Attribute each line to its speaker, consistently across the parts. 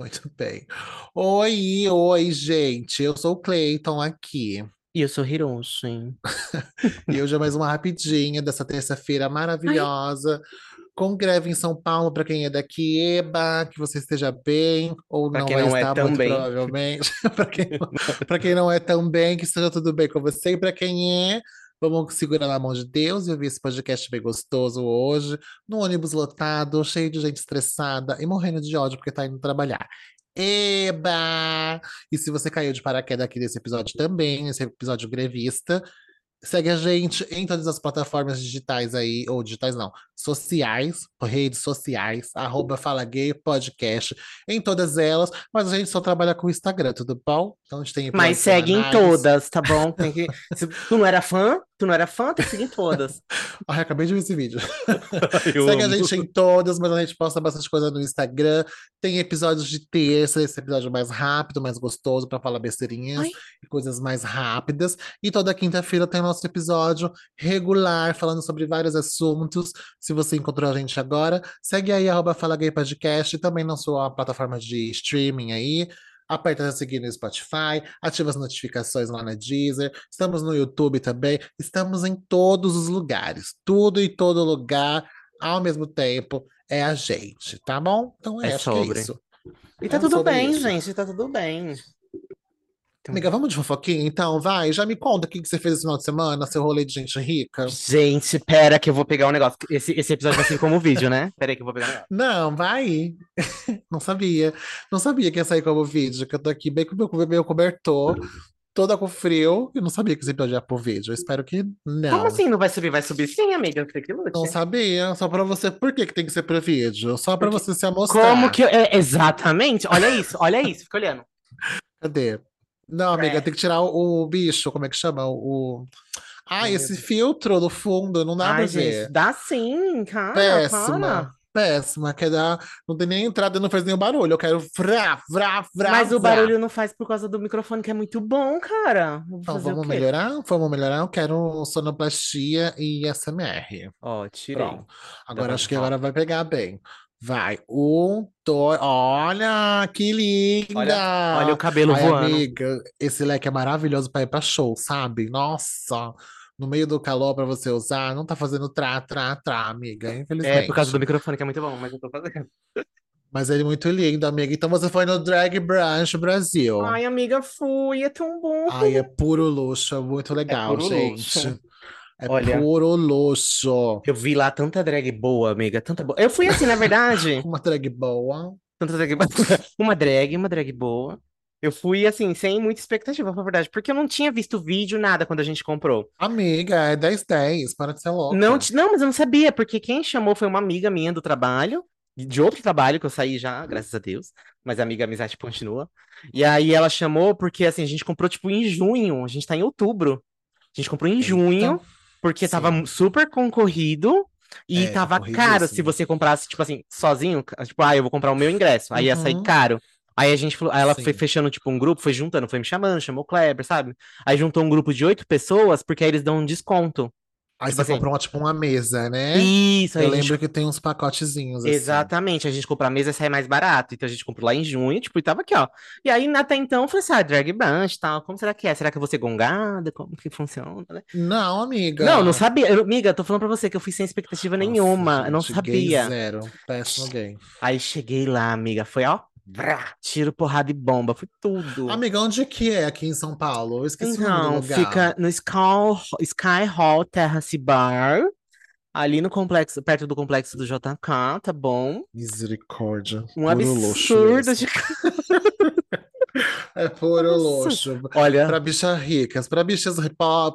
Speaker 1: Muito bem. Oi, oi, gente. Eu sou o Cleiton aqui.
Speaker 2: E eu sou Hiroshi.
Speaker 1: E hoje é mais uma rapidinha dessa terça-feira
Speaker 2: Ai,
Speaker 1: maravilhosa, com greve em São Paulo, para quem é daqui, eba, que você esteja bem, ou
Speaker 2: pra
Speaker 1: não
Speaker 2: quem
Speaker 1: vai
Speaker 2: não é
Speaker 1: estar, muito
Speaker 2: também.
Speaker 1: provavelmente. Para quem, quem não é tão bem, que esteja tudo bem com você. E para quem é, vamos segurar na mão de Deus e ouvir esse podcast bem gostoso hoje, no ônibus lotado, cheio de gente estressada e morrendo de ódio porque tá indo trabalhar. Eba! E se você caiu de paraquedas aqui nesse episódio também, nesse episódio grevista, segue a gente em todas as plataformas digitais aí, ou digitais não, sociais, redes sociais, arroba Fala Gay Podcast, em todas elas, mas a gente só trabalha com o Instagram, tudo bom? Então a gente tem
Speaker 2: Mas segue em todas, tá bom? Tem que... Se tu não era fã, tu não era fã, tem que seguir em todas.
Speaker 1: Ai, acabei de ver esse vídeo.
Speaker 2: Eu
Speaker 1: Segue a
Speaker 2: amo.
Speaker 1: gente em todas, mas a gente posta bastante coisa no Instagram. Tem episódios de terça, esse episódio mais rápido, mais gostoso, para falar besteirinhas
Speaker 2: Ai,
Speaker 1: e coisas mais rápidas. E toda quinta-feira tem nosso episódio regular, falando sobre vários assuntos. Se você encontrou a gente agora, segue aí, arroba Fala Gay Podcast, também na sua plataforma de streaming aí. Aperta seguir no Spotify, ativa as notificações lá na Deezer. Estamos no YouTube também. Estamos em todos os lugares. Tudo e todo lugar, ao mesmo tempo, é a gente, tá bom? Então,
Speaker 2: é
Speaker 1: é, acho que é
Speaker 2: sobre.
Speaker 1: isso.
Speaker 2: E tá
Speaker 1: É
Speaker 2: tudo
Speaker 1: sobre
Speaker 2: bem,
Speaker 1: isso.
Speaker 2: gente, tá tudo bem. Então,
Speaker 1: Amiga, vamos de fofoquinha? Então, vai, já me conta o que que você fez esse final de semana, seu rolê de gente rica.
Speaker 2: Gente, pera que eu vou pegar um negócio. Esse, esse episódio vai ser como vídeo, né? Pera aí que eu vou pegar um negócio.
Speaker 1: Não, vai. Não sabia. Não sabia que ia sair como vídeo, que eu tô aqui bem com o meu, meu cobertor, toda com frio, e não sabia que esse episódio ia pro vídeo. Eu espero que
Speaker 2: Como
Speaker 1: não.
Speaker 2: assim não vai subir? Vai subir sim, amiga. Que lute.
Speaker 1: Não sabia, só pra você. Por que que tem que ser pro vídeo? Só pra
Speaker 2: Porque-
Speaker 1: você se
Speaker 2: Como
Speaker 1: amostrar.
Speaker 2: que. eu- É, exatamente. Olha isso, olha isso. Fica olhando.
Speaker 1: Cadê? Não, amiga,
Speaker 2: É.
Speaker 1: tem que tirar o, o bicho, como é que chama? O. Ah,
Speaker 2: meu
Speaker 1: esse
Speaker 2: Deus.
Speaker 1: filtro no fundo, não dá pra
Speaker 2: Ai,
Speaker 1: ver.
Speaker 2: gente, dá sim, cara.
Speaker 1: Péssima,
Speaker 2: Para.
Speaker 1: péssima. Quer dar, não tem nem entrada, não faz nenhum barulho. Eu quero vrá, vrá, vrá,
Speaker 2: Mas o
Speaker 1: vrá.
Speaker 2: barulho não faz por causa do microfone, que é muito bom, cara.
Speaker 1: Então
Speaker 2: o
Speaker 1: vamos melhorar? Vamos melhorar? Eu quero sonoplastia e SMR.
Speaker 2: Ó, tirei.
Speaker 1: Pronto. Agora
Speaker 2: pra-
Speaker 1: acho que agora vai pegar bem. Vai. Um, dois. Olha, que linda!
Speaker 2: Olha o cabelo
Speaker 1: Ai,
Speaker 2: voando.
Speaker 1: amiga, esse leque é maravilhoso para ir pra show, sabe? Nossa, no meio do calor para você usar, não tá fazendo trá, trá, trá, amiga,
Speaker 2: É por causa
Speaker 1: infelizmente.
Speaker 2: do microfone, que é muito bom, mas eu tô fazendo.
Speaker 1: Mas ele é muito lindo, amiga. Então você foi no Drag Brunch Brasil.
Speaker 2: Ai, amiga, fui, é tão bom.
Speaker 1: Ai, é puro luxo, é muito legal,
Speaker 2: puro
Speaker 1: gente.
Speaker 2: luxo.
Speaker 1: É
Speaker 2: Olha.
Speaker 1: puro luxo.
Speaker 2: Eu vi lá tanta drag boa, amiga, tanta boa. Eu fui assim, na verdade,
Speaker 1: Uma drag boa.
Speaker 2: tanta drag uma drag, uma drag boa. Eu fui assim, sem muita expectativa, na verdade, porque eu não tinha visto vídeo, nada quando a gente comprou.
Speaker 1: Amiga, é 10-10, para de ser louca.
Speaker 2: Não, não, mas eu não sabia, porque quem chamou foi uma amiga minha do trabalho, de outro trabalho que eu saí já, graças a Deus, mas a amiga a amizade continua. E aí ela chamou porque assim, a gente comprou tipo em junho, a gente tá em outubro. A gente comprou em junho, porque
Speaker 1: Sim.
Speaker 2: tava super concorrido e
Speaker 1: É,
Speaker 2: tava caro se
Speaker 1: corridíssimo.
Speaker 2: você comprasse tipo assim, sozinho, tipo, ah, eu vou comprar o meu ingresso, aí ia sair
Speaker 1: Uhum.
Speaker 2: caro. Aí a gente falou, aí ela foi
Speaker 1: Sim.
Speaker 2: fechando tipo um grupo, foi juntando, foi me chamando, chamou o Kleber, sabe? Aí juntou um grupo de oito pessoas, porque aí eles dão um desconto.
Speaker 1: Aí
Speaker 2: Tipo
Speaker 1: você
Speaker 2: assim,
Speaker 1: comprou uma, tipo uma mesa, né?
Speaker 2: Isso,
Speaker 1: Eu
Speaker 2: a gente
Speaker 1: lembro que tem uns pacotezinhos assim.
Speaker 2: Exatamente, a gente comprou a mesa e sai mais barato. Então a gente comprou lá em junho, tipo, e tava aqui, ó. E aí, até então, eu falei assim, ah, drag brunch e tal, como será que é? Será que eu vou ser gongada? Como que funciona, né?
Speaker 1: Não, amiga.
Speaker 2: Não, não sabia. Eu, amiga, tô falando pra você que eu fui sem expectativa nenhuma,
Speaker 1: Nossa,
Speaker 2: eu não
Speaker 1: gente, gay
Speaker 2: sabia.
Speaker 1: zero. Péssimo gay.
Speaker 2: Aí cheguei lá, amiga, foi, ó, vrá, tiro, porrada e bomba, foi tudo.
Speaker 1: Amiga, onde que é aqui em São Paulo? Eu esqueci o nome do
Speaker 2: Então,
Speaker 1: lugar.
Speaker 2: fica no Sky, Sky Hall Terrace Bar, ali no complexo, perto do complexo do JK, tá bom?
Speaker 1: Misericórdia.
Speaker 2: Um absurdo de...
Speaker 1: É puro luxo.
Speaker 2: Olha,
Speaker 1: Pra bichas ricas, pra bichas,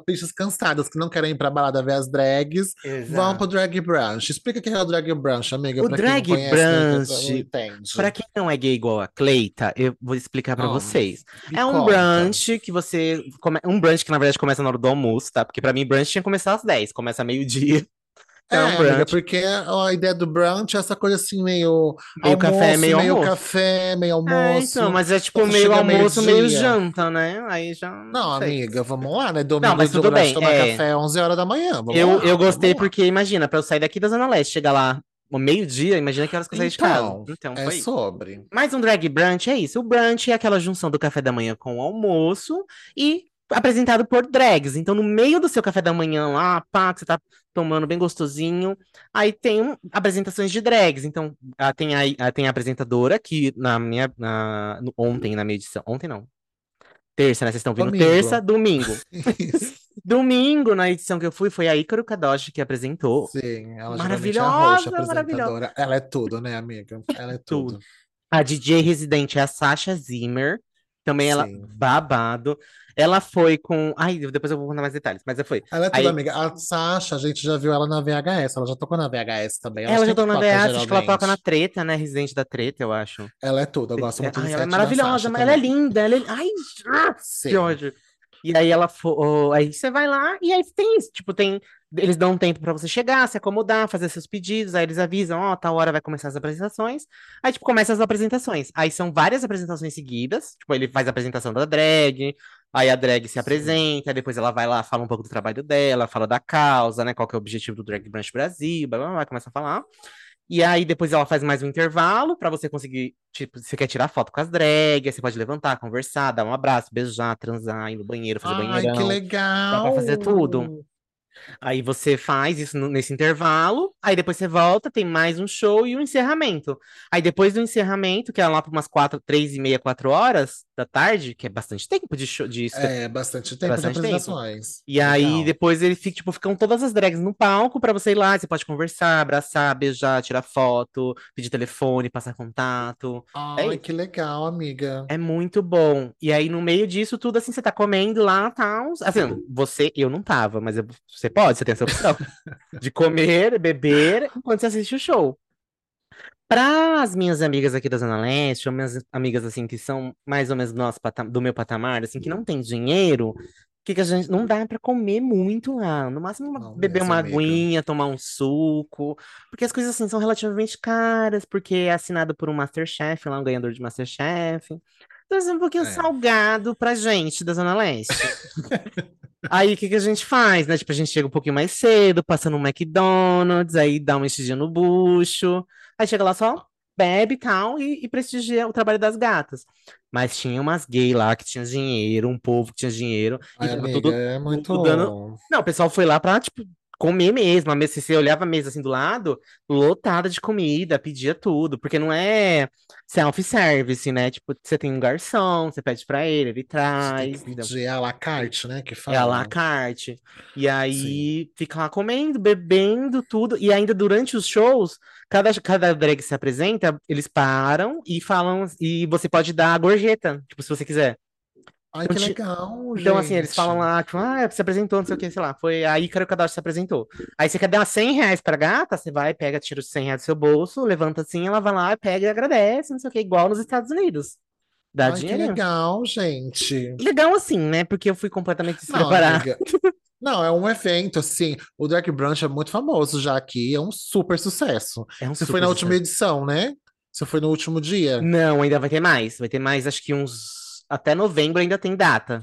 Speaker 1: bichas cansadas que não querem ir pra balada ver as drags, vão
Speaker 2: exato.
Speaker 1: pro drag brunch. Explica o que é o drag brunch, amiga,
Speaker 2: O drag
Speaker 1: conhece,
Speaker 2: brunch,
Speaker 1: entende.
Speaker 2: Pra quem não é gay igual a Cleita, eu vou explicar pra
Speaker 1: Ah,
Speaker 2: vocês. É um
Speaker 1: conta.
Speaker 2: brunch que você. come- Um brunch que na verdade começa na hora do almoço, tá? Porque pra mim brunch tinha que começar às 10, começa meio-dia.
Speaker 1: É,
Speaker 2: É um
Speaker 1: amiga,
Speaker 2: brunch.
Speaker 1: porque a ideia do brunch é essa coisa assim, meio
Speaker 2: Meio café,
Speaker 1: almoço,
Speaker 2: meio
Speaker 1: meio
Speaker 2: almoço.
Speaker 1: café, meio
Speaker 2: É,
Speaker 1: almoço.
Speaker 2: então, mas é tipo meio almoço, meio
Speaker 1: meio-dia.
Speaker 2: janta, né? Aí já.
Speaker 1: Não,
Speaker 2: sei.
Speaker 1: amiga, vamos lá, né? Domingo
Speaker 2: mas
Speaker 1: de
Speaker 2: tudo
Speaker 1: de
Speaker 2: bem,
Speaker 1: tomar
Speaker 2: é.
Speaker 1: café às 11 horas da manhã. Vamos
Speaker 2: Eu,
Speaker 1: lá,
Speaker 2: eu gostei
Speaker 1: vamos lá.
Speaker 2: porque, imagina, pra eu sair daqui da Zona Leste, chegar lá meio-dia, imagina que horas que eu saí de casa.
Speaker 1: Então,
Speaker 2: Então,
Speaker 1: é
Speaker 2: foi
Speaker 1: sobre.
Speaker 2: Mas um drag brunch é isso. O brunch é aquela junção do café da manhã com o almoço e apresentado por drags. Então, no meio do seu café da manhã lá, pá, que você tá tomando bem gostosinho, aí tem um- apresentações de drags. Então, ah, tem a, ah, tem a apresentadora que na minha na- no- ontem na minha edição, ontem não. Terça, né? Vocês estão vendo terça, domingo. Domingo, na edição que eu fui, foi a Ícaro Kadoshi que apresentou.
Speaker 1: Sim, ela geralmente é a
Speaker 2: Maravilhosa, maravilhosa.
Speaker 1: Ela é tudo, né, amiga? Ela é tudo.
Speaker 2: Tudo. A DJ residente é a Sasha Zimmer. Também ela
Speaker 1: Sim.
Speaker 2: babado. Ela foi com. Ai, depois eu vou contar mais detalhes, mas foi.
Speaker 1: Ela é tudo,
Speaker 2: Aí-
Speaker 1: amiga. A Sasha, a gente já viu ela na VHS. Ela já tocou na VHS também.
Speaker 2: Ela já
Speaker 1: sempre
Speaker 2: tocou na
Speaker 1: toca,
Speaker 2: VS, acho que ela toca na
Speaker 1: geralmente.
Speaker 2: treta, né? Residente da treta, eu acho.
Speaker 1: Ela é tudo. Eu gosto muito
Speaker 2: Ai, ela é maravilhosa, mas ela é linda. Ela é... Ai,
Speaker 1: Sim.
Speaker 2: que ódio. E aí ela foi. Aí você vai lá e aí tem isso. Tipo, tem. Eles dão um tempo pra você chegar, se acomodar, fazer seus pedidos. Aí eles avisam, ó, tal hora vai começar as apresentações. Aí, tipo, começa as apresentações. Aí são várias apresentações seguidas. Tipo, ele faz a apresentação da drag. Aí a drag se apresenta, depois ela vai lá, fala um pouco do trabalho dela, fala da causa, né? Qual que é o objetivo do Drag Brunch Brasil, blá, blá, blá, começa a falar. E aí depois ela faz mais um intervalo pra você conseguir, tipo, você quer tirar foto com as drags, você pode levantar, conversar, dar um abraço, beijar, transar, ir no banheiro, fazer
Speaker 1: Ai,
Speaker 2: banheirão.
Speaker 1: que legal!
Speaker 2: Dá pra fazer tudo. Aí você faz isso nesse intervalo, aí depois você volta, tem mais um show e um encerramento. Aí depois do encerramento, que é lá para umas quatro, três e meia, quatro horas da tarde, que é bastante tempo de show, de
Speaker 1: É, bastante tempo
Speaker 2: Bastante
Speaker 1: de
Speaker 2: tempo.
Speaker 1: apresentações.
Speaker 2: e aí
Speaker 1: Legal.
Speaker 2: depois ele fica, tipo, ficam todas as drags no palco pra você ir lá, você pode conversar, abraçar, beijar, tirar foto, pedir telefone, passar contato.
Speaker 1: Ai,
Speaker 2: isso.
Speaker 1: que legal, amiga.
Speaker 2: É muito bom. E aí no meio disso tudo assim, você tá comendo lá, tal, assim, você, eu não tava, mas você pode, você tem essa opção de comer, beber enquanto você assiste o show. Para as minhas amigas aqui da Zona Leste, ou minhas amigas assim que são mais ou menos do, nosso do meu patamar, assim, que não tem dinheiro, que, que a gente não dá para comer muito lá. No máximo, uma-
Speaker 1: Não
Speaker 2: beber uma
Speaker 1: amiga.
Speaker 2: aguinha, tomar um suco, porque as coisas assim são relativamente caras, porque é assinado por um Masterchef, lá um ganhador de Masterchef. Então, assim, um pouquinho
Speaker 1: É.
Speaker 2: salgado pra gente da Zona Leste. Aí o que, que a gente faz, né? Tipo, a gente chega um pouquinho mais cedo, passa no McDonald's, aí dá uma enchidinha no bucho, aí chega lá só, bebe e tal, e, e prestigia o trabalho das gatas. Mas tinha umas gay lá que tinha dinheiro, um povo que tinha dinheiro, e
Speaker 1: Ai,
Speaker 2: tava
Speaker 1: amiga,
Speaker 2: tudo.
Speaker 1: é muito.
Speaker 2: tudo dando- Não, o pessoal foi lá pra, tipo, comer mesmo. A mesa, se você olhava a mesa assim do lado, lotada de comida, pedia tudo, porque não é self-service, né? Tipo, você tem um garçom, você pede pra ele, ele
Speaker 1: Você tem
Speaker 2: traz. entendeu?
Speaker 1: pedir à la carte, né? Que
Speaker 2: É
Speaker 1: fala.
Speaker 2: à la carte. E aí fica lá comendo, bebendo tudo. E ainda durante os shows, cada, cada drag se apresenta, eles param e falam. E você pode dar a gorjeta, tipo, se você quiser.
Speaker 1: Ai, que
Speaker 2: Então, ti-
Speaker 1: legal,
Speaker 2: Então, assim, eles
Speaker 1: gente.
Speaker 2: falam lá, tipo, ah, se apresentou, não sei o que, sei lá. Foi a Ícaro Cadastro se apresentou. Aí você quer dar 100 reais pra gata, você vai, pega, tira os 100 reais do seu bolso, levanta assim, ela vai lá, pega e agradece, não sei o que, igual nos Estados Unidos. Dá
Speaker 1: Ai, que
Speaker 2: dinheirinho.
Speaker 1: legal, gente.
Speaker 2: Legal assim, né? Porque eu fui completamente
Speaker 1: Não,
Speaker 2: despreparada.
Speaker 1: amiga. Não, é um evento, assim. O Drag Brunch é muito famoso já aqui, é um super sucesso.
Speaker 2: É um
Speaker 1: Você
Speaker 2: super
Speaker 1: foi na última
Speaker 2: sucesso.
Speaker 1: edição, né? Você foi no último dia?
Speaker 2: Não, ainda vai ter mais. Vai ter mais, acho que uns. Até novembro ainda tem data.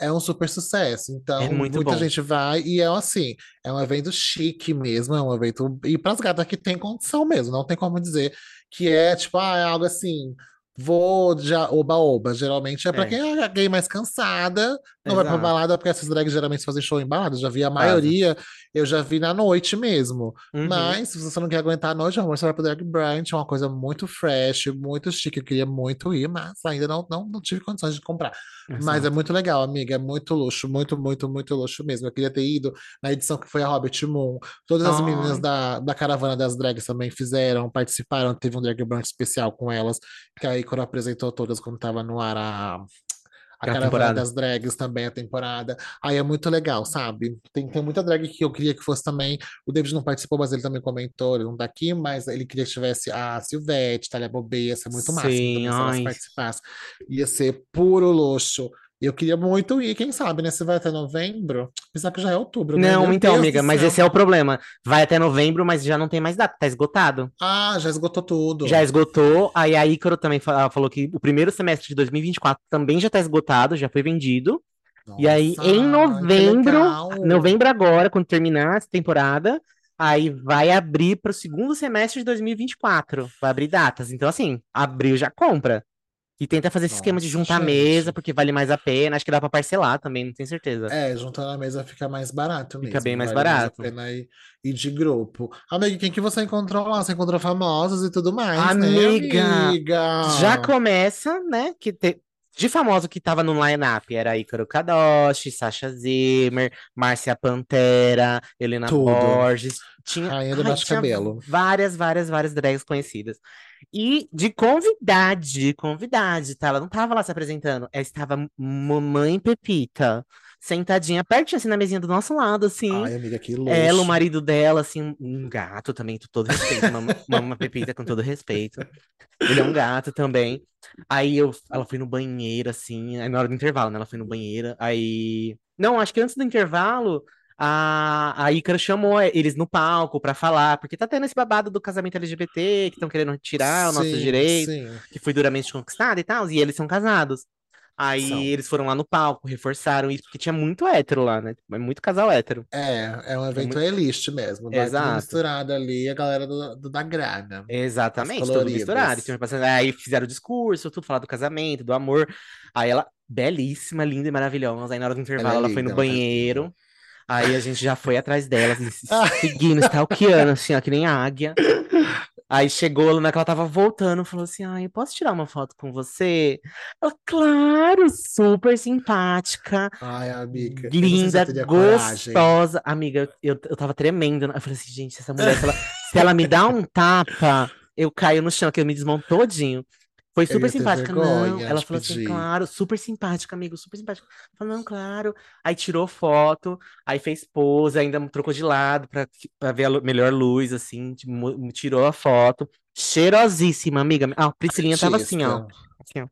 Speaker 1: É um super sucesso. Então,
Speaker 2: É muito
Speaker 1: muita
Speaker 2: bom.
Speaker 1: gente vai e é assim, é um evento chique mesmo, é um evento. E para as gatas que tem condição mesmo, não tem como dizer que é tipo, ah, é algo assim. Vou de oba-oba. Geralmente é pra
Speaker 2: É.
Speaker 1: quem é gay mais cansada, não vai pra
Speaker 2: Exato.
Speaker 1: balada, porque essas drags geralmente fazem show em balada. Já vi a maioria, eu já vi na noite mesmo.
Speaker 2: Uhum.
Speaker 1: Mas se você não quer aguentar a noite, amor, você vai pro Drag Brunch, é uma coisa muito fresh, muito chique. Eu queria muito ir, mas ainda não, não, não tive condições de comprar. Mas é
Speaker 2: Exato.
Speaker 1: muito legal, amiga. É muito luxo, muito, muito, muito luxo mesmo. Eu queria ter ido na edição que foi a Hobbit Moon. Todas as meninas
Speaker 2: Ai.
Speaker 1: da, da caravana das drags também fizeram, participaram. Teve um drag brunch especial com elas, que aí quando apresentou todas, quando tava no ar a, a caravana
Speaker 2: temporada.
Speaker 1: das drags também, a temporada. Aí é muito legal, sabe? Tem, tem muita drag que eu queria que fosse também. O David não participou, mas ele também comentou, ele não tá aqui, mas ele queria que tivesse a Silvete, Thalia Bobê, ia ser muito máximo
Speaker 2: Sim,
Speaker 1: também se elas participassem. Ia ser puro luxo. Eu queria muito ir, quem sabe, né? Se vai até novembro, apesar que já é outubro, né?
Speaker 2: Não,
Speaker 1: Meu
Speaker 2: então,
Speaker 1: Deus
Speaker 2: amiga, mas esse é o problema. Vai até novembro, mas já não tem mais data, tá esgotado.
Speaker 1: Ah, já esgotou tudo.
Speaker 2: Já esgotou. Aí a Ícaro também fa- falou que o primeiro semestre de 2024 também já tá esgotado, já foi vendido. E aí,
Speaker 1: Nossa,
Speaker 2: em novembro, novembro agora, quando terminar essa temporada, Aí vai abrir para o segundo semestre de 2024. Vai abrir datas. Então, assim, abril já compra. E tenta fazer esse esquema de juntar a mesa,
Speaker 1: gente.
Speaker 2: porque vale mais a pena. Acho que dá pra parcelar também, não tenho certeza.
Speaker 1: É, juntando na mesa fica mais barato
Speaker 2: Fica
Speaker 1: mesmo.
Speaker 2: bem mais
Speaker 1: vale mais a
Speaker 2: barato.
Speaker 1: pena ir, ir de grupo. Amiga, quem que você encontrou lá? Você encontrou famosos e tudo mais, né,
Speaker 2: Amiga,
Speaker 1: amiga?
Speaker 2: Já começa, né? Que te- de famoso que tava no line-up era Ícaro Kadoshi, Sasha Zimmer, Márcia Pantera, Helena
Speaker 1: Tudo.
Speaker 2: Borges. Tinha,
Speaker 1: Rainha do
Speaker 2: ai, tinha
Speaker 1: Cabelo.
Speaker 2: várias, várias, várias drags conhecidas. E de convidade, convidade, tá? Ela não tava lá se apresentando. Ela estava Mamãe Pepita, sentadinha pertinho assim na mesinha do nosso lado, assim.
Speaker 1: Ai, amiga, que luxo.
Speaker 2: Ela, o marido dela, assim, um gato também, com todo respeito. Mama, Mama Pepita, com todo respeito. Ele é um gato também. Aí eu, ela foi no banheiro, assim, aí na hora do intervalo, né? Ela foi no banheiro. Aí. Não, acho que antes do intervalo, a, a Ícaro chamou eles no palco pra falar, porque tá tendo esse babado do casamento LGBT, que estão querendo tirar o nosso
Speaker 1: Sim,
Speaker 2: direito,
Speaker 1: sim.
Speaker 2: que foi duramente conquistado e tal, e eles são casados. Aí
Speaker 1: São.
Speaker 2: eles foram lá no palco, reforçaram isso, porque tinha muito hétero lá, né? É muito casal hétero.
Speaker 1: É, é um evento
Speaker 2: muito-
Speaker 1: elite mesmo. Tudo
Speaker 2: Exato.
Speaker 1: misturado ali, a galera do, do- da grana.
Speaker 2: Exatamente, tudo misturado. Então, passando- Aí fizeram o discurso, tudo, falar do casamento, do amor. Aí ela, belíssima, linda e maravilhosa. Aí na hora do intervalo
Speaker 1: é
Speaker 2: ela foi no
Speaker 1: ela tá
Speaker 2: banheiro. Aí a gente já foi atrás dela, se-
Speaker 1: Ah.
Speaker 2: seguindo, stalkeando, assim, ó, que nem águia. Aí chegou, na que ela tava voltando, falou assim: Ai, eu posso tirar uma foto com você? Ela, claro, super simpática,
Speaker 1: Ai, amiga,
Speaker 2: linda, gostosa. Amiga, eu, eu tava tremendo. Eu falei assim, gente, essa mulher, se ela, se ela me dá um tapa, eu caio no chão, que eu me desmonto todinho. Foi super simpática. Não,
Speaker 1: vergonha
Speaker 2: ela
Speaker 1: de
Speaker 2: falou assim,
Speaker 1: pedir.
Speaker 2: claro, super simpática, amigo, super simpática. Falou, não, claro. Aí tirou foto, aí fez pose, ainda trocou de lado pra, pra ver a melhor luz, assim, tipo, tirou a foto. Cheirosíssima, amiga. Ah, a Priscilinha tava assim, ó. Assim, ó.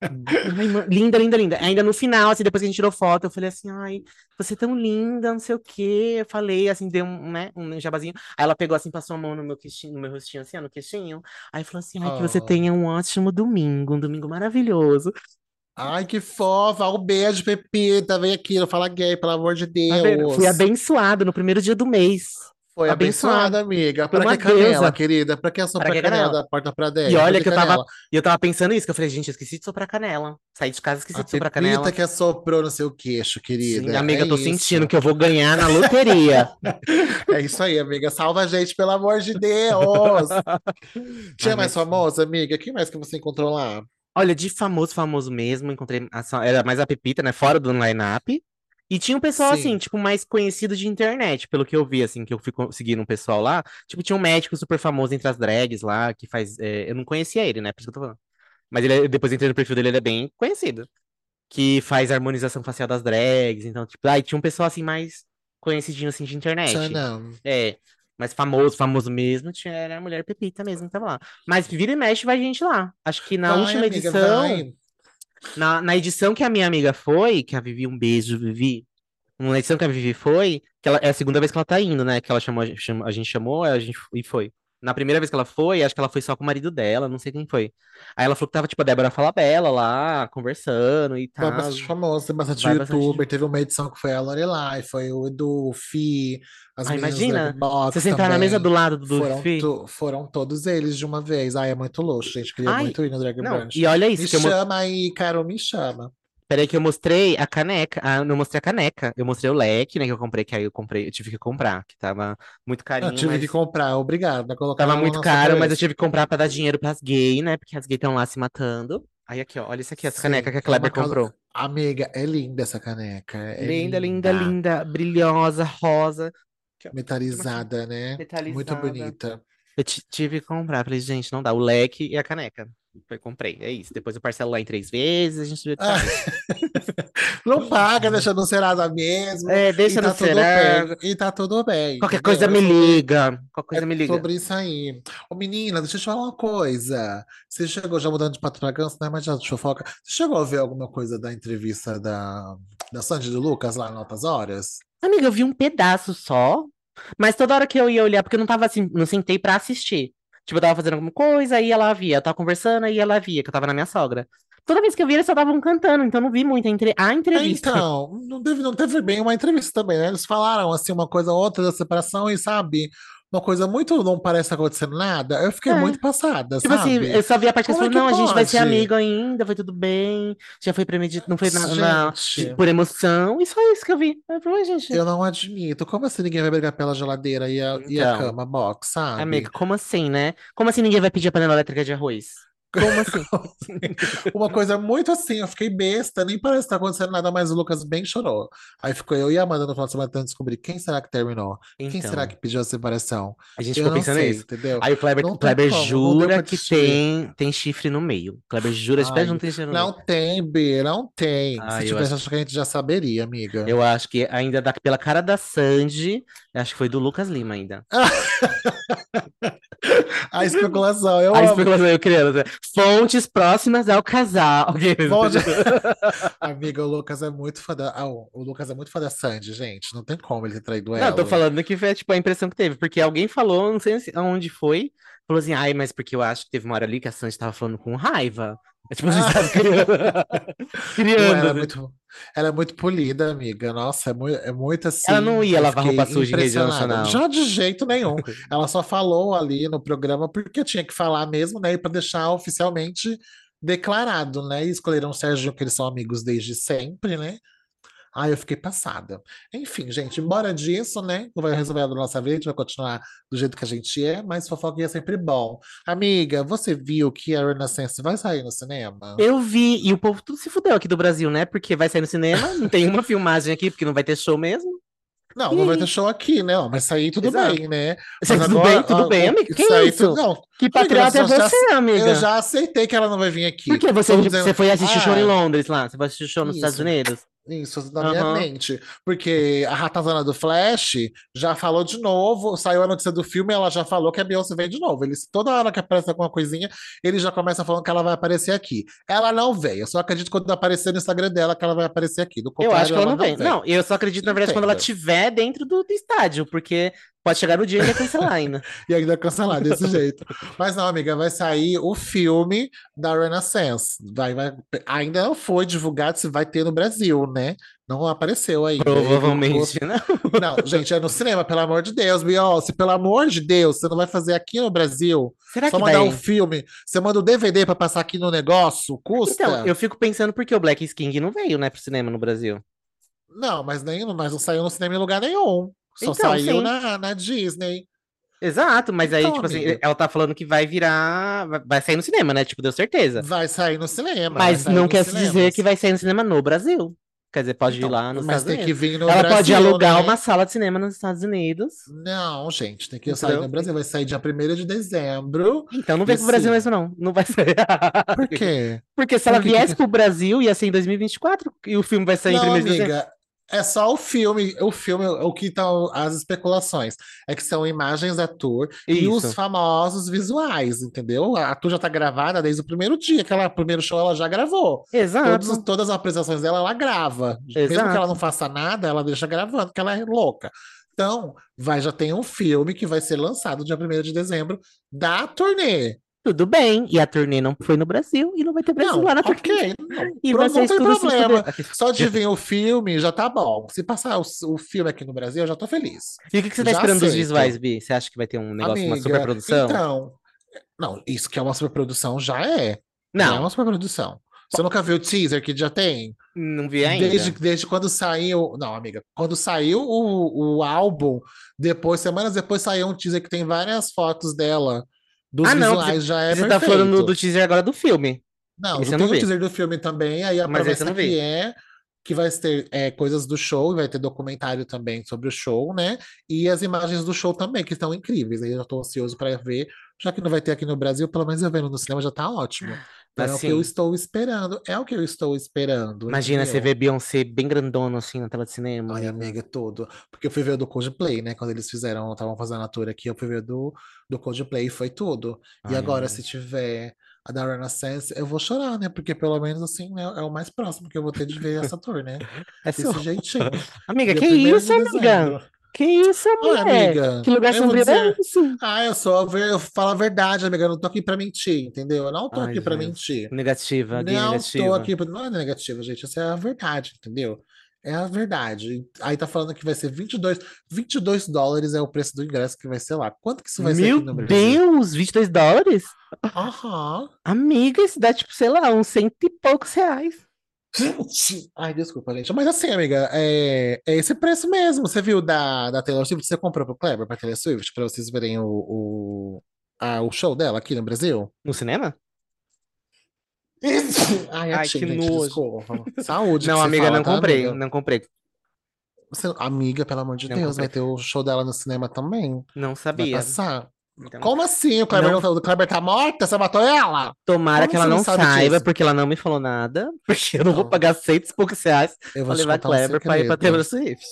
Speaker 2: Ai, linda, linda, linda. Ainda no final, assim, depois que a gente tirou foto, eu falei assim, ai, você é tão linda, não sei o quê. Eu falei, assim, deu um, né, um jabazinho. Aí ela pegou assim, passou a mão no meu queixinho, no meu rostinho, assim, ó, no queixinho. Aí falou assim, ai, que você
Speaker 1: Oh.
Speaker 2: tenha um ótimo domingo, um domingo maravilhoso.
Speaker 1: Ai, que fofa! Um beijo, Pepita. Vem aqui, não fala gay, pelo amor de
Speaker 2: Tá?
Speaker 1: Deus.
Speaker 2: Fui abençoado no primeiro dia do mês.
Speaker 1: Foi
Speaker 2: abençoada.
Speaker 1: abençoada, amiga.
Speaker 2: Uma
Speaker 1: que canela,
Speaker 2: deusa.
Speaker 1: querida? Pra que soprar
Speaker 2: Pra que
Speaker 1: canela
Speaker 2: canela?
Speaker 1: da porta pra dentro?
Speaker 2: E olha que eu tava,
Speaker 1: canela?
Speaker 2: eu tava pensando isso, que eu falei, gente, eu esqueci de soprar canela. Saí de casa, esqueci
Speaker 1: A
Speaker 2: de soprar canela.
Speaker 1: que assoprou no seu queixo, querida.
Speaker 2: Sim, amiga,
Speaker 1: É
Speaker 2: eu tô
Speaker 1: isso.
Speaker 2: sentindo que eu vou ganhar na loteria.
Speaker 1: É isso aí, amiga. Salva a gente, pelo amor de Deus. Tinha
Speaker 2: Ai,
Speaker 1: mais famosa, amiga? Quem mais que você encontrou lá?
Speaker 2: Olha, de famoso, famoso mesmo, encontrei. a Era mais a Pepita, né? Fora do line-up. E tinha um pessoal,
Speaker 1: Sim.
Speaker 2: assim, tipo, mais conhecido de internet, pelo que eu vi, assim, que eu fui seguindo um pessoal lá. Tipo, tinha um médico super famoso entre as drags lá, que faz. é, eu não conhecia ele, né? Por isso que eu tô falando. Mas ele, é- depois entrei no perfil dele, ele é bem conhecido. Que faz harmonização facial das drags. Então, tipo, aí tinha um pessoal, assim, mais conhecidinho, assim, de internet.
Speaker 1: Tinha não.
Speaker 2: É, mas famoso, famoso mesmo, tinha, era a mulher Pepita mesmo que tava lá. Mas vira e mexe vai gente lá. Acho que na
Speaker 1: Vai,
Speaker 2: última
Speaker 1: amiga,
Speaker 2: edição,
Speaker 1: vai.
Speaker 2: Na, na edição que a minha amiga foi, que a Vivi, um beijo, Vivi. Na edição que a Vivi foi, que ela, é a segunda vez que ela tá indo, né? Que ela chamou, a gente chamou, a gente e foi. Na primeira vez que ela foi, acho que ela foi só com o marido dela, não sei quem foi. Aí ela falou que tava, tipo, a Débora Falabella lá, conversando e tal.
Speaker 1: bastante famoso, tem bastante
Speaker 2: Vai bastante.
Speaker 1: youtuber. Teve uma edição que foi a Lorelai, foi o Edu, o Fi, as
Speaker 2: Ah, imagina, Você sentar na mesa do lado do
Speaker 1: Foram,
Speaker 2: Fi.
Speaker 1: to- foram todos eles de uma vez. Ai, é muito luxo, gente. Queria
Speaker 2: Ai,
Speaker 1: muito ir no Drag
Speaker 2: Não,
Speaker 1: Brunch.
Speaker 2: e olha
Speaker 1: Me
Speaker 2: isso, eu, mo-
Speaker 1: chama aí, Carol, me chama.
Speaker 2: Peraí que eu mostrei a caneca. Ah, não mostrei a caneca. Eu mostrei o leque, né, que eu comprei, que aí eu comprei, eu tive que comprar, que tava muito
Speaker 1: Eu
Speaker 2: carinho,
Speaker 1: tive
Speaker 2: mas
Speaker 1: que comprar, obrigado. Colocar
Speaker 2: tava muito caro, mas eu
Speaker 1: cabeça.
Speaker 2: tive que comprar pra dar dinheiro pras gays, né, porque as gays estão lá se matando. Aí aqui, ó, olha isso aqui, essa
Speaker 1: Sim,
Speaker 2: caneca que a
Speaker 1: é
Speaker 2: Kleber comprou.
Speaker 1: Amiga, é linda essa caneca. É
Speaker 2: linda, linda, linda, brilhosa, rosa, ó,
Speaker 1: Metalizada, né? Muito
Speaker 2: metalizada.
Speaker 1: bonita.
Speaker 2: Eu ti- tive que comprar, falei, gente, não dá, o leque e a caneca. Foi, comprei, é isso. Depois eu parcelo lá em três vezes, a gente
Speaker 1: Ah. Não paga, deixa no Serasa mesmo.
Speaker 2: É, deixa
Speaker 1: tá
Speaker 2: no
Speaker 1: tudo
Speaker 2: Serasa.
Speaker 1: E tá tudo bem.
Speaker 2: Qualquer
Speaker 1: entendeu?
Speaker 2: coisa me liga. Qualquer coisa
Speaker 1: É
Speaker 2: me liga.
Speaker 1: sobre isso aí. Ô, menina, deixa eu te falar uma coisa. Você chegou, já mudando de ganso, né? Mas já de fofoca. Você chegou a ver alguma coisa da entrevista da, da Sandy do Lucas lá em Altas Horas?
Speaker 2: Amiga, eu vi um pedaço só, mas toda hora que eu ia olhar, porque eu não tava assim, não sentei pra assistir. Tipo, eu tava fazendo alguma coisa, aí ela via, eu tava conversando, aí ela via, que eu tava na minha sogra. Toda vez que eu vi, eles só estavam cantando, então não vi muito a, entre... a entrevista.
Speaker 1: Então, não teve, não teve bem uma entrevista também, né? Eles falaram assim uma coisa ou outra da separação e sabe, uma coisa muito não parece acontecendo nada. Eu fiquei
Speaker 2: É.
Speaker 1: muito passada,
Speaker 2: Tipo assim,
Speaker 1: sabe?
Speaker 2: eu só vi a parte que
Speaker 1: é que
Speaker 2: não, a gente vai ser
Speaker 1: pode?
Speaker 2: amigo ainda, foi tudo bem, já foi premeditado, não foi na, na- por emoção, e só isso que eu vi. Eu falei, "Ué, gente,
Speaker 1: Eu não admito. Como assim ninguém vai brigar pela geladeira e a, e a
Speaker 2: Então.
Speaker 1: cama box, sabe?
Speaker 2: amiga, como assim, né? Como assim ninguém vai pedir a panela elétrica de arroz? Como assim?
Speaker 1: Uma coisa muito assim, eu fiquei besta, nem parece que tá acontecendo nada, mas o Lucas bem chorou. Aí ficou eu e a Amanda no final de semana tentando descobrir quem será que terminou, quem
Speaker 2: Então,
Speaker 1: será que pediu a separação.
Speaker 2: a gente
Speaker 1: Eu
Speaker 2: ficou
Speaker 1: não
Speaker 2: pensando
Speaker 1: sei,
Speaker 2: nisso.
Speaker 1: entendeu?
Speaker 2: Aí o Kleber,
Speaker 1: Não
Speaker 2: o Kleber
Speaker 1: como, não
Speaker 2: jura que tem, tem chifre no meio. O Kleber jura de pé não tem chifre no
Speaker 1: Não
Speaker 2: meio.
Speaker 1: tem, B, não tem.
Speaker 2: Ai,
Speaker 1: Se tivesse,
Speaker 2: acho-
Speaker 1: acho que a gente já saberia, amiga.
Speaker 2: Eu acho que ainda dá pela cara da Sandy, acho que foi do Lucas Lima ainda.
Speaker 1: A especulação, eu
Speaker 2: A
Speaker 1: amo.
Speaker 2: especulação, eu criando. né? Fontes próximas ao casal.
Speaker 1: Pode- Amiga, o Lucas é muito fã da. ah, o Lucas é muito fã da Sandy, gente. Não tem como ele ter traído
Speaker 2: Não,
Speaker 1: ela.
Speaker 2: tô falando que foi tipo a impressão que teve, porque alguém falou, não sei se- aonde foi, falou assim, ai, mas porque eu acho que teve uma hora ali que a Sandy tava falando com raiva. É tipo, assim,
Speaker 1: Ah.
Speaker 2: sabe, criando.
Speaker 1: Pô, ela,
Speaker 2: criando,
Speaker 1: é muito, ela é muito polida, amiga. Nossa, é muito, é muito assim.
Speaker 2: Ela não ia lavar roupa suja em rede nacional.
Speaker 1: Já de jeito nenhum. Ela só falou ali no programa porque tinha que falar mesmo, né? E para deixar oficialmente declarado, né? E escolheram o Serginho, que eles são amigos desde sempre, né? Ai, eu fiquei passada. Enfim, gente, embora disso, né? Não vai resolver da nossa vida, a gente vai continuar do jeito que a gente é, mas fofoca é sempre bom. Amiga, você viu que a Renaissance vai sair no cinema?
Speaker 2: Eu vi, e o povo tudo se fudeu aqui do Brasil, né? Porque vai sair no cinema, não tem uma filmagem aqui, porque não vai ter show mesmo.
Speaker 1: Não, não vai ter show aqui, né? Mas sair tudo
Speaker 2: Exato.
Speaker 1: bem, né?
Speaker 2: Você,
Speaker 1: Mas
Speaker 2: tudo
Speaker 1: agora,
Speaker 2: bem? Tudo bem, amiga? Que
Speaker 1: sair
Speaker 2: isso?
Speaker 1: tudo- não,
Speaker 2: Que patriota é
Speaker 1: eu já-
Speaker 2: você, amiga?
Speaker 1: eu já aceitei que ela não vai vir aqui.
Speaker 2: Por que você,
Speaker 1: dizendo,
Speaker 2: você foi assistir show em
Speaker 1: "Ah,
Speaker 2: Londres lá? Você foi assistir show nos Estados
Speaker 1: Isso.
Speaker 2: Unidos?
Speaker 1: Isso, na minha
Speaker 2: Aham.
Speaker 1: mente. Porque a ratazana do Flash já falou de novo, saiu a notícia do filme, ela já falou que a Beyoncé vem de novo. Eles, toda hora que aparece alguma coisinha, ele já começa falando que ela vai aparecer aqui. Ela não veio, eu só acredito quando aparecer no Instagram dela que ela vai aparecer aqui. Do
Speaker 2: Eu acho que ela não vem. Não, eu só acredito, na verdade, quando ela estiver dentro do, do estádio, porque pode chegar no dia e cancelar ainda.
Speaker 1: E ainda cancelar desse jeito. Mas não, amiga, vai sair o filme da Renaissance. Vai, vai, ainda não foi divulgado se vai ter no Brasil, né? Não apareceu ainda.
Speaker 2: Provavelmente, né?
Speaker 1: Não, gente, é no cinema, pelo amor de Deus, Beyoncé, pelo amor de Deus, você não vai fazer aqui no Brasil?
Speaker 2: Será
Speaker 1: Só
Speaker 2: que
Speaker 1: mandar
Speaker 2: vai?
Speaker 1: um filme, você manda o DVD pra passar aqui no negócio, custa?
Speaker 2: Então, eu fico pensando por que o Black King não veio, né, pro cinema no Brasil.
Speaker 1: Não, mas, nem, mas não saiu no cinema em lugar nenhum. Só
Speaker 2: Então,
Speaker 1: saiu
Speaker 2: sim.
Speaker 1: na, na Disney.
Speaker 2: Exato, mas aí,
Speaker 1: Então,
Speaker 2: tipo assim,
Speaker 1: amiga.
Speaker 2: ela tá falando que vai virar. vai- sair no cinema, né? Tipo, deu certeza.
Speaker 1: Vai sair no cinema.
Speaker 2: Mas não quer se dizer
Speaker 1: cinemas.
Speaker 2: que vai sair no cinema no Brasil. Quer dizer, pode
Speaker 1: Então,
Speaker 2: ir lá nos
Speaker 1: mas
Speaker 2: Estados
Speaker 1: tem que
Speaker 2: Unidos.
Speaker 1: vir no
Speaker 2: Ela pode
Speaker 1: Brasil,
Speaker 2: alugar
Speaker 1: né?
Speaker 2: uma sala de cinema nos Estados Unidos.
Speaker 1: Não, gente, tem que sair no Brasil. Vai sair dia 1 de dezembro.
Speaker 2: Então não vem pro Brasil mesmo, não. Não vai sair.
Speaker 1: Por quê?
Speaker 2: Porque se ela
Speaker 1: Por que que-
Speaker 2: viesse pro Brasil, ia ser em 2024 e o filme vai sair em
Speaker 1: Não,
Speaker 2: 1 de dezembro.
Speaker 1: É só o filme. O filme, o que estão as especulações. É que são imagens da tour e os famosos visuais, entendeu? A tour já tá gravada desde o primeiro dia, que ela, primeiro show ela já gravou.
Speaker 2: Exato.
Speaker 1: Todos, todas as apresentações dela, ela grava. Mesmo que
Speaker 2: Exato.
Speaker 1: ela não faça nada, ela deixa gravando, porque ela é louca. Então, vai, já tem um filme que vai ser lançado dia 1 de dezembro da turnê.
Speaker 2: Tudo bem. E a turnê não foi no Brasil e não vai ter Brasil
Speaker 1: Não,
Speaker 2: lá na turnê.
Speaker 1: ok. Não,
Speaker 2: E
Speaker 1: não tem problema. Só de vir o filme já tá bom. Se passar o, o filme aqui no Brasil, eu já tô feliz.
Speaker 2: E o que, que você tá
Speaker 1: Já
Speaker 2: esperando dos
Speaker 1: aceito.
Speaker 2: visuais, Bi? Você acha que vai ter um negócio, uma
Speaker 1: Amiga,
Speaker 2: superprodução?
Speaker 1: Então, não, isso que é uma superprodução já é. Já é
Speaker 2: Não,
Speaker 1: uma superprodução. Você nunca viu o teaser que já tem?
Speaker 2: não vi ainda.
Speaker 1: Desde, desde quando saiu. Não, amiga. Quando saiu o, o álbum, depois, semanas depois, saiu um teaser que tem várias fotos dela. Dos
Speaker 2: Ah, não,
Speaker 1: visuais, já é
Speaker 2: Você
Speaker 1: perfeito.
Speaker 2: tá falando do, teaser agora do filme.
Speaker 1: Não,
Speaker 2: Esse
Speaker 1: tem o teaser do filme também, aí a
Speaker 2: Mas
Speaker 1: promessa
Speaker 2: vi.
Speaker 1: que é que vai ter é, coisas do show, vai ter documentário também sobre o show, né? E as imagens do show também, que estão incríveis. Aí eu tô ansioso para ver, já que não vai ter aqui no Brasil, pelo menos eu vendo no cinema já tá ótimo. Então é o que
Speaker 2: Assim.
Speaker 1: eu estou esperando, é o que eu estou esperando.
Speaker 2: Imagina você
Speaker 1: entendeu?
Speaker 2: ver Beyoncé bem grandona assim na tela de cinema.
Speaker 1: Ai, amiga, tudo. Porque eu fui ver o do Coldplay, né? Quando eles fizeram, estavam fazendo a tour aqui, eu fui ver do, do Coldplay e foi tudo. E
Speaker 2: Ai,
Speaker 1: agora,
Speaker 2: amiga.
Speaker 1: se tiver a da Renaissance, eu vou chorar, né? Porque pelo menos assim, né? É o mais próximo que eu vou ter de ver essa tour, né?
Speaker 2: É seu.
Speaker 1: Desse jeitinho.
Speaker 2: Amiga,
Speaker 1: Dia
Speaker 2: que
Speaker 1: 1º
Speaker 2: isso, amiga? Que isso,
Speaker 1: Olha,
Speaker 2: mulher?
Speaker 1: amiga,
Speaker 2: Que lugar sombrio é
Speaker 1: dizer.
Speaker 2: esse?
Speaker 1: Ah, eu sou, eu falo a verdade, amiga. Eu não tô aqui pra mentir, entendeu? Eu não tô
Speaker 2: Ai,
Speaker 1: aqui pra mentir.
Speaker 2: Negativa,
Speaker 1: Não tô
Speaker 2: negativa.
Speaker 1: aqui pra. Não é negativa, gente. Essa é a verdade, entendeu? É a verdade. Aí tá falando que vai ser 22, 22 dólares é o preço do ingresso que vai ser lá. Quanto que isso vai ser
Speaker 2: Meu
Speaker 1: aqui no Brasil?
Speaker 2: Deus, 22 dólares?
Speaker 1: Aham.
Speaker 2: Amiga, isso dá tipo, sei lá, uns cento e poucos reais.
Speaker 1: Gente, ai, desculpa, gente. Mas assim, amiga, é, é esse preço mesmo. Você viu da, da Taylor Swift? Você comprou pro Kleber, pra Taylor Swift, pra vocês verem o, o, a- o show dela aqui no Brasil?
Speaker 2: No cinema?
Speaker 1: Ai,
Speaker 2: Ai,
Speaker 1: achei,
Speaker 2: que
Speaker 1: gente,
Speaker 2: nojo.
Speaker 1: desculpa. Saúde,
Speaker 2: Não, amiga,
Speaker 1: fala,
Speaker 2: não
Speaker 1: tá,
Speaker 2: comprei,
Speaker 1: amiga?
Speaker 2: não comprei.
Speaker 1: Você- amiga, pelo amor de
Speaker 2: Não
Speaker 1: Deus, vai
Speaker 2: comprei.
Speaker 1: ter o show dela no cinema também?
Speaker 2: Não
Speaker 1: Vai
Speaker 2: sabia.
Speaker 1: passar?
Speaker 2: Então,
Speaker 1: Como assim? O Kleber,
Speaker 2: Não.
Speaker 1: o Kleber tá morta? Você matou ela?
Speaker 2: tomara
Speaker 1: Como
Speaker 2: que ela
Speaker 1: não
Speaker 2: saiba,
Speaker 1: disso?
Speaker 2: porque ela não me falou nada. Porque eu não vou
Speaker 1: Não.
Speaker 2: pagar cento e poucos reais
Speaker 1: Eu
Speaker 2: pra
Speaker 1: vou te
Speaker 2: levar
Speaker 1: contar um
Speaker 2: Kleber pra ir pra. Taylor Swift.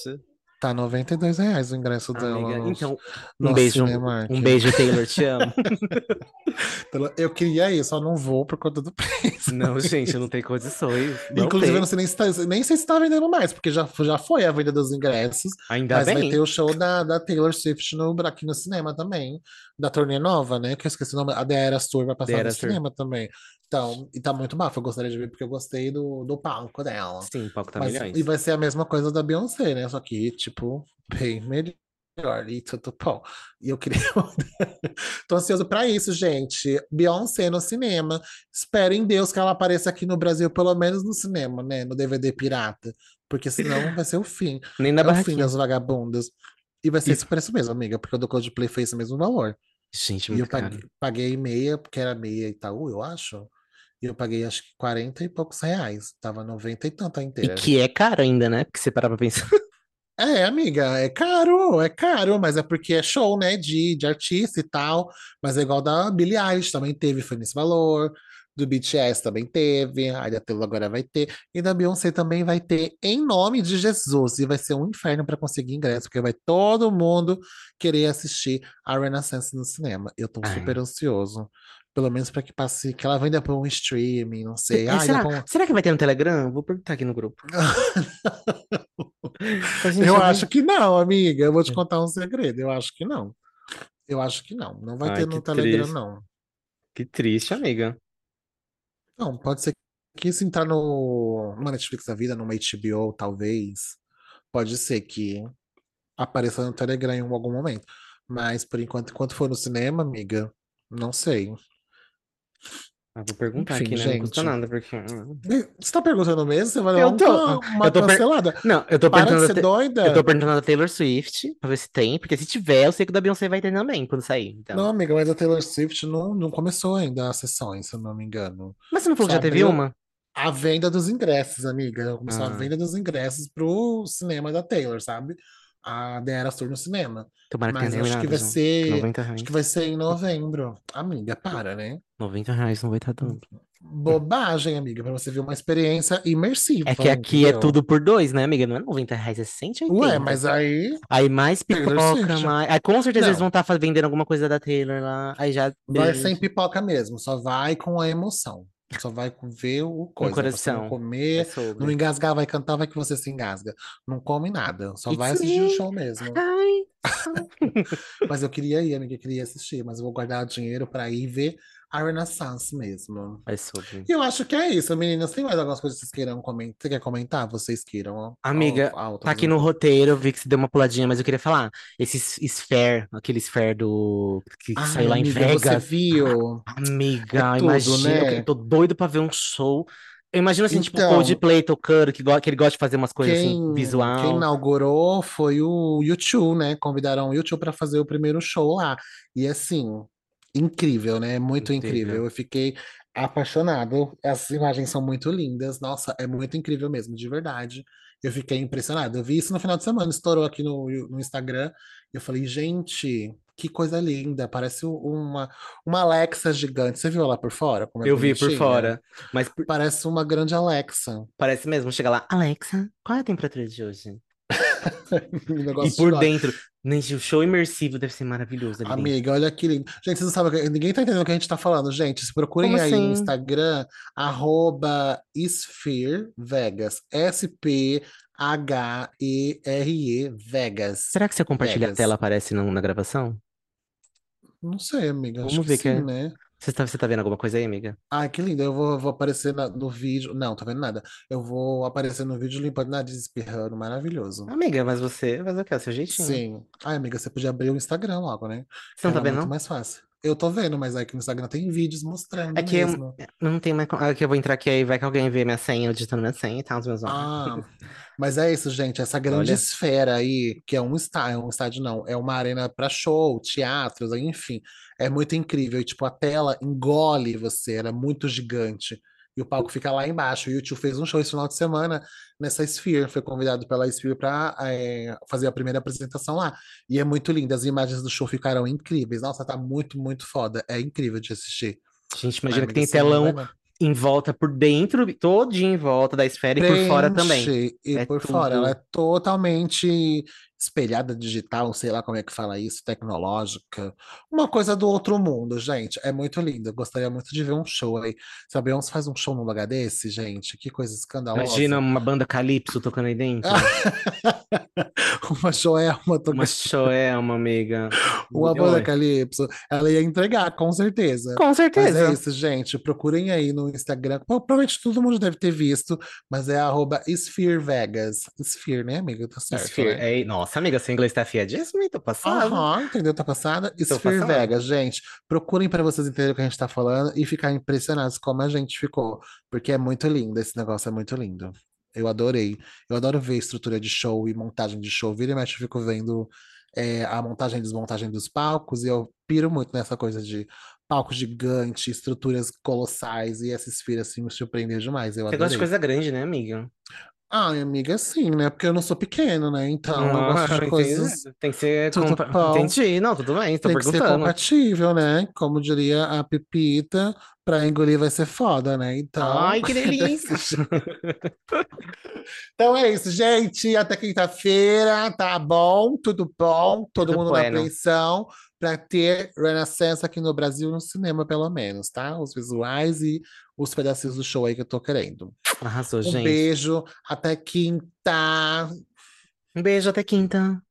Speaker 1: Tá 92 reais o ingresso dela.
Speaker 2: Amiga,
Speaker 1: no-
Speaker 2: então, um beijo, um beijo, Taylor, te amo.
Speaker 1: Eu queria ir, só não vou por conta do preço.
Speaker 2: Não, gente, eu não tenho condições. Não
Speaker 1: Inclusive, eu
Speaker 2: tem.
Speaker 1: não sei nem se, tá, nem sei se tá vendendo mais, porque já, já foi a venda dos ingressos.
Speaker 2: Ainda
Speaker 1: mas vai
Speaker 2: bem.
Speaker 1: ter o show da, da Taylor Swift no, aqui no cinema também. Da turnê nova, né? Que eu esqueci o nome. A The Eras Tour vai passar
Speaker 2: The
Speaker 1: no
Speaker 2: Eras Tour.
Speaker 1: cinema também. Então, e tá muito bafo. Eu gostaria de ver porque eu gostei do, do palco dela.
Speaker 2: Sim, palco tá
Speaker 1: Mas,
Speaker 2: milhões.
Speaker 1: e vai ser a mesma coisa da Beyoncé, né? Só que, tipo, bem melhor. E tudo bom. E eu queria. Tô ansioso pra isso, gente. Beyoncé no cinema. Espero em Deus que ela apareça aqui no Brasil, pelo menos no cinema, né? No DVD pirata. Porque senão vai ser o fim.
Speaker 2: Nem na
Speaker 1: É o fim das vagabundas. E vai ser
Speaker 2: E-
Speaker 1: esse preço mesmo, amiga, porque o do Coldplay foi esse mesmo valor.
Speaker 2: Gente,
Speaker 1: E eu
Speaker 2: muito
Speaker 1: paguei, paguei meia, porque era meia Itaú, eu acho. E eu paguei acho que 40 e poucos reais. Tava 90 e tanto a
Speaker 2: E
Speaker 1: inteira.
Speaker 2: que é caro ainda, né? Porque você parar pra pensar.
Speaker 1: É, amiga, é caro, é caro, mas é porque é show, né, de, de artista e tal. Mas é igual da Billie Eilish, também teve, foi nesse valor. Do BTS também teve, a Taylor agora vai ter. E da Beyoncé também vai ter, em nome de Jesus. E vai ser um inferno para conseguir ingresso, porque vai todo mundo querer assistir a Renaissance no cinema. Eu tô
Speaker 2: Ai.
Speaker 1: super ansioso. Pelo menos para que passe, que ela venha para um streaming, não sei.
Speaker 2: É,
Speaker 1: Ai,
Speaker 2: será,
Speaker 1: pra
Speaker 2: será que vai ter no Telegram? Vou perguntar aqui no grupo.
Speaker 1: Eu acho que não, amiga. Eu vou te contar um segredo. Eu acho que não. Eu acho que não. Não vai
Speaker 2: Ai,
Speaker 1: ter no Telegram,
Speaker 2: triste.
Speaker 1: não.
Speaker 2: Que triste, amiga.
Speaker 1: Não, pode ser que se entrar no, numa Netflix da vida, numa HBO, talvez. Pode ser que apareça no Telegram em algum momento. Mas por enquanto, enquanto for no cinema, amiga, não sei.
Speaker 2: Ah, vou perguntar
Speaker 1: Enfim,
Speaker 2: aqui, né? Não custa
Speaker 1: gente.
Speaker 2: nada, porque. hum.
Speaker 1: Você tá perguntando mesmo? Você vai levar
Speaker 2: Eu
Speaker 1: um
Speaker 2: tô.
Speaker 1: ca- uma
Speaker 2: Eu tô per-
Speaker 1: cancelada?
Speaker 2: Não, eu tô
Speaker 1: Para de
Speaker 2: perguntando.
Speaker 1: ser
Speaker 2: a Ta-
Speaker 1: doida.
Speaker 2: Eu tô perguntando da Taylor Swift pra ver se tem, porque se tiver, eu sei que o da Beyoncé vai ter também quando sair. Então.
Speaker 1: Não, amiga, mas a Taylor Swift não, não começou ainda as sessões, se eu não me engano.
Speaker 2: Mas você não falou que
Speaker 1: Só
Speaker 2: já teve uma?
Speaker 1: A venda dos ingressos, amiga. Começou a
Speaker 2: Ah.
Speaker 1: venda dos ingressos pro cinema da Taylor, sabe? A Eras Tour no cinema.
Speaker 2: Tomara que
Speaker 1: Mas
Speaker 2: tenha
Speaker 1: acho que vai ser.
Speaker 2: 90 reais.
Speaker 1: Acho que vai ser em novembro. Amiga, para, né?
Speaker 2: 90 reais não vai estar tanto.
Speaker 1: Bobagem, amiga, pra você ver uma experiência imersiva.
Speaker 2: É que aqui é
Speaker 1: entendeu?
Speaker 2: tudo por dois, né, amiga? Não é 90 reais, é 180.
Speaker 1: Ué, mas aí
Speaker 2: Aí mais pipoca, mais. Aí com certeza eles
Speaker 1: Não.
Speaker 2: vão estar vendendo alguma coisa da Taylor lá. Aí já.
Speaker 1: vai sem pipoca mesmo, só vai com a emoção. Só vai ver o coisa. Não
Speaker 2: coração. É
Speaker 1: comer,
Speaker 2: sobre.
Speaker 1: não engasgar, vai cantar, vai que você se engasga. Não come nada, só
Speaker 2: It's
Speaker 1: vai assistir o
Speaker 2: me.
Speaker 1: show mesmo.
Speaker 2: Ai.
Speaker 1: Mas eu queria ir, amiga, eu queria assistir, mas eu vou guardar o dinheiro pra ir ver a Renaissance mesmo.
Speaker 2: É sobre.
Speaker 1: E eu acho que é isso, meninas. Tem mais algumas coisas que vocês queiram comentar? Você quer comentar? Vocês queiram?
Speaker 2: Amiga,
Speaker 1: Ó, altas,
Speaker 2: Tá aqui no roteiro, eu vi que você deu uma puladinha, mas eu queria falar. Esse Sphere, aquele Sphere do. que
Speaker 1: Ai,
Speaker 2: saiu lá em
Speaker 1: amiga, você
Speaker 2: Vegas.
Speaker 1: viu?
Speaker 2: Amiga,
Speaker 1: É
Speaker 2: imagina, eu
Speaker 1: né?
Speaker 2: tô doido pra ver um show. Eu imagino assim, tipo,
Speaker 1: Então-
Speaker 2: Coldplay tocando, que, que ele gosta de fazer umas coisas assim,
Speaker 1: Quem,
Speaker 2: visual.
Speaker 1: quem inaugurou foi o YouTube, né? Convidaram o YouTube para fazer o primeiro show lá. E assim, incrível, né? Muito
Speaker 2: Incrível.
Speaker 1: incrível. Eu fiquei apaixonado. As imagens são muito lindas. Nossa, é muito incrível mesmo, de verdade. Eu fiquei impressionado. Eu vi isso no final de semana, estourou aqui no, no Instagram. Eu falei, gente, que coisa linda. Parece uma, uma Alexa gigante. Você viu ela por fora? Como é
Speaker 2: Eu vi por fora. Mas por-
Speaker 1: Parece uma grande Alexa.
Speaker 2: parece mesmo, chega lá, Alexa, qual é a temperatura de hoje? E por
Speaker 1: de-
Speaker 2: dentro, Gente, o show imersivo deve ser maravilhoso ali dentro.
Speaker 1: Amiga, olha que lindo. Gente, vocês não sabem, que- ninguém tá entendendo o que a gente tá falando, gente. Se
Speaker 2: Como
Speaker 1: procurem aí no
Speaker 2: assim?
Speaker 1: Instagram, arroba Sphere Vegas. S-P-H-E-R-E Vegas.
Speaker 2: Será que se eu compartilhar a
Speaker 1: Vegas.
Speaker 2: tela aparece no- na gravação?
Speaker 1: Não sei, amiga. Acho
Speaker 2: Vamos
Speaker 1: que
Speaker 2: ver que
Speaker 1: sim,
Speaker 2: é.
Speaker 1: né?
Speaker 2: Você tá, você tá vendo alguma coisa aí, amiga?
Speaker 1: Ai, que lindo. Eu vou, vou aparecer na- no vídeo. Não, tô vendo nada. Eu vou aparecer no vídeo limpando o nariz, espirrando. Maravilhoso.
Speaker 2: Amiga, mas você fazer o quê? O seu jeitinho.
Speaker 1: Sim. Ai, amiga, você podia abrir o Instagram logo, né?
Speaker 2: Você não tá vendo,
Speaker 1: muito
Speaker 2: não?
Speaker 1: mais fácil. Eu tô vendo, mas aí que no Instagram tem vídeos mostrando
Speaker 2: É que eu,
Speaker 1: mesmo.
Speaker 2: não tem mais. É que eu vou entrar aqui aí, vai que alguém vê minha senha, eu digitando minha senha e tal, os meus olhos.
Speaker 1: Ah, mas é isso, gente. Essa grande
Speaker 2: Olha.
Speaker 1: esfera aí, que é um estádio, um estádio não, é uma arena para show, teatros, enfim, é muito incrível. E tipo, a tela engole você, ela é muito gigante. E o palco fica lá embaixo. E o tio fez um show esse final de semana nessa Sphere, foi convidado pela Sphere para fazer a primeira apresentação lá. E é muito lindo, as imagens do show ficaram incríveis. Nossa, tá muito, muito foda. É incrível de assistir.
Speaker 2: Gente,
Speaker 1: Ai,
Speaker 2: imagina que
Speaker 1: amiga,
Speaker 2: tem
Speaker 1: vai
Speaker 2: telão em volta por dentro, todinho em volta da esfera e por fora também.
Speaker 1: Preenche e
Speaker 2: É
Speaker 1: por fora. Ela é
Speaker 2: tudo.
Speaker 1: totalmente espelhada digital, sei lá como é que fala isso, tecnológica. Uma coisa do outro mundo, gente. É muito lindo. Eu gostaria muito de ver um show aí. Se a Beyoncé faz um show num lugar desse, gente, que coisa
Speaker 2: Imagina
Speaker 1: escandalosa.
Speaker 2: uma banda calypso tocando aí dentro.
Speaker 1: Uma
Speaker 2: Uma
Speaker 1: tocando.
Speaker 2: Joelma, amiga.
Speaker 1: Uma banda
Speaker 2: Oi.
Speaker 1: Calypso, ela ia entregar, com certeza.
Speaker 2: Com
Speaker 1: Mas é
Speaker 2: certeza.
Speaker 1: isso, gente. Procurem aí no Instagram. Pro- Provavelmente todo mundo deve ter visto, mas é arroba Sphere Vegas. Sphere, né, amiga? Tá certo,
Speaker 2: Sphere.
Speaker 1: né?
Speaker 2: É, nossa, amiga, seu inglês tá afiadíssimo, hein? Tô passado.
Speaker 1: Aham, entendeu? Tá passada? Sphere. Vegas, gente. Procurem para vocês entenderem o que a gente tá falando e ficar impressionados como a gente ficou, porque é muito lindo. Esse negócio é muito lindo. Eu adorei. Eu adoro ver estrutura de show e montagem de show. Vira e mexe, eu fico vendo é, a montagem e desmontagem dos palcos e eu piro muito nessa coisa de palco gigante, estruturas colossais e essa esfera assim me surpreendeu demais. Eu
Speaker 2: Você gosta de coisa grande, né, amiga?
Speaker 1: Ai, amiga, sim, né? Porque eu não sou pequeno, né? Então eu
Speaker 2: Ah,
Speaker 1: gosto de coisas.
Speaker 2: Tem que ser. Compa-. Entendi. Não, tudo bem, tô
Speaker 1: Tem que ser
Speaker 2: perguntando.
Speaker 1: compatível, né? Como diria a Pepita, pra engolir vai ser foda, né? Então,
Speaker 2: Ai, que delícia.
Speaker 1: então é isso, gente. Até quinta-feira, tá bom? Tudo bom? Todo
Speaker 2: Tudo
Speaker 1: mundo na
Speaker 2: bueno.
Speaker 1: apreensão pra ter Renaissance aqui no Brasil, no cinema, pelo menos, tá? Os visuais e os pedacinhos do show aí que eu tô querendo.
Speaker 2: Arrasou,
Speaker 1: Um
Speaker 2: gente.
Speaker 1: beijo, até quinta.
Speaker 2: Um beijo, até quinta.